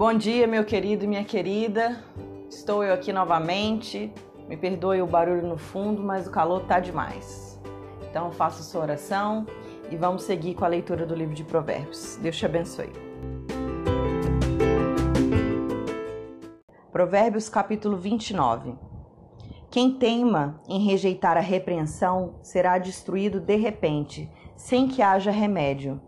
Bom dia, meu querido e minha querida. Estou eu aqui novamente. Me perdoe o barulho no fundo, mas o calor tá demais. Então faça sua oração e vamos seguir com a leitura do livro de Provérbios. Deus te abençoe. Provérbios capítulo 29. Quem teima em rejeitar a repreensão será destruído de repente, sem que haja remédio.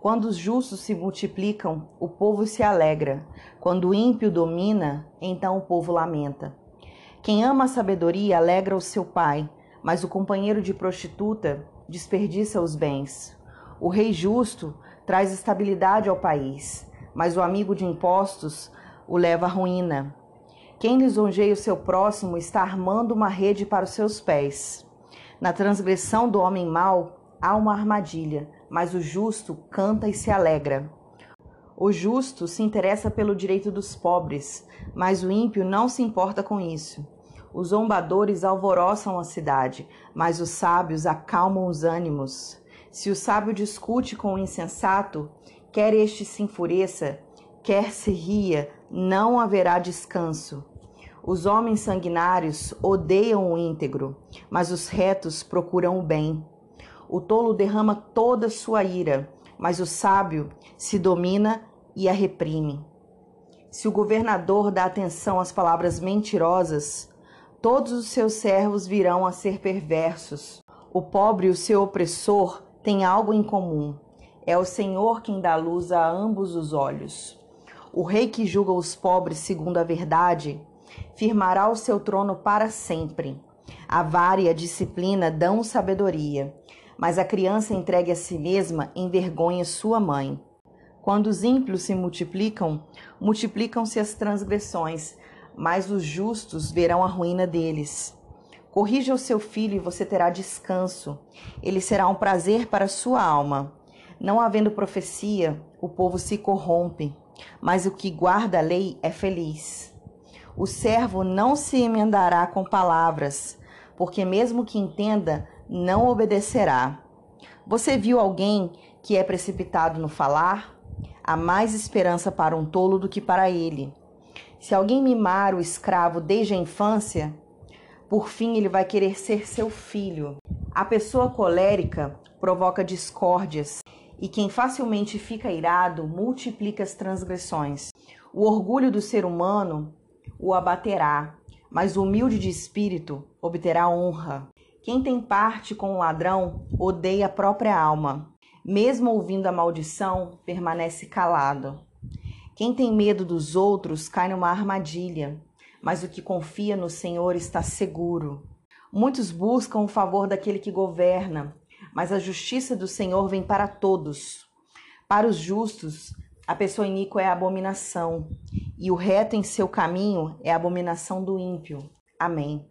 Quando os justos se multiplicam, o povo se alegra. Quando o ímpio domina, então o povo lamenta. Quem ama a sabedoria alegra o seu pai, mas o companheiro de prostituta desperdiça os bens. O rei justo traz estabilidade ao país, mas o amigo de impostos o leva à ruína. Quem lisonjeia o seu próximo está armando uma rede para os seus pés. Na transgressão do homem mau há uma armadilha, mas o justo canta e se alegra. O justo se interessa pelo direito dos pobres, mas o ímpio não se importa com isso. Os zombadores alvoroçam a cidade, mas os sábios acalmam os ânimos. Se o sábio discute com o insensato, quer este se enfureça, quer se ria, não haverá descanso. Os homens sanguinários odeiam o íntegro, mas os retos procuram o bem. O tolo derrama toda sua ira, mas o sábio se domina e a reprime. Se o governador dá atenção às palavras mentirosas, todos os seus servos virão a ser perversos. O pobre e o seu opressor têm algo em comum. É o Senhor quem dá luz a ambos os olhos. O rei que julga os pobres segundo a verdade firmará o seu trono para sempre. A vara e a disciplina dão sabedoria mas a criança entregue a si mesma envergonha sua mãe. Quando os ímpios se multiplicam, multiplicam-se as transgressões, mas os justos verão a ruína deles. Corrija o seu filho e você terá descanso. Ele será um prazer para sua alma. Não havendo profecia, o povo se corrompe, mas o que guarda a lei é feliz. O servo não se emendará com palavras, porque mesmo que entenda, não obedecerá. Você viu alguém que é precipitado no falar? Há mais esperança para um tolo do que para ele. Se alguém mimar o escravo desde a infância, por fim ele vai querer ser seu filho. A pessoa colérica provoca discórdias, e quem facilmente fica irado multiplica as transgressões. O orgulho do ser humano o abaterá, mas o humilde de espírito obterá honra. Quem tem parte com o ladrão odeia a própria alma. Mesmo ouvindo a maldição, permanece calado. Quem tem medo dos outros cai numa armadilha, mas o que confia no Senhor está seguro. Muitos buscam o favor daquele que governa, mas a justiça do Senhor vem para todos. Para os justos, a pessoa iníqua é a abominação, e o reto em seu caminho é a abominação do ímpio. Amém.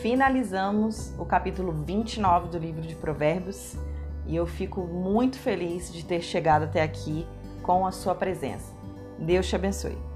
finalizamos o capítulo 29 do livro de Provérbios e eu fico muito feliz de ter chegado até aqui com a sua presença. Deus te abençoe.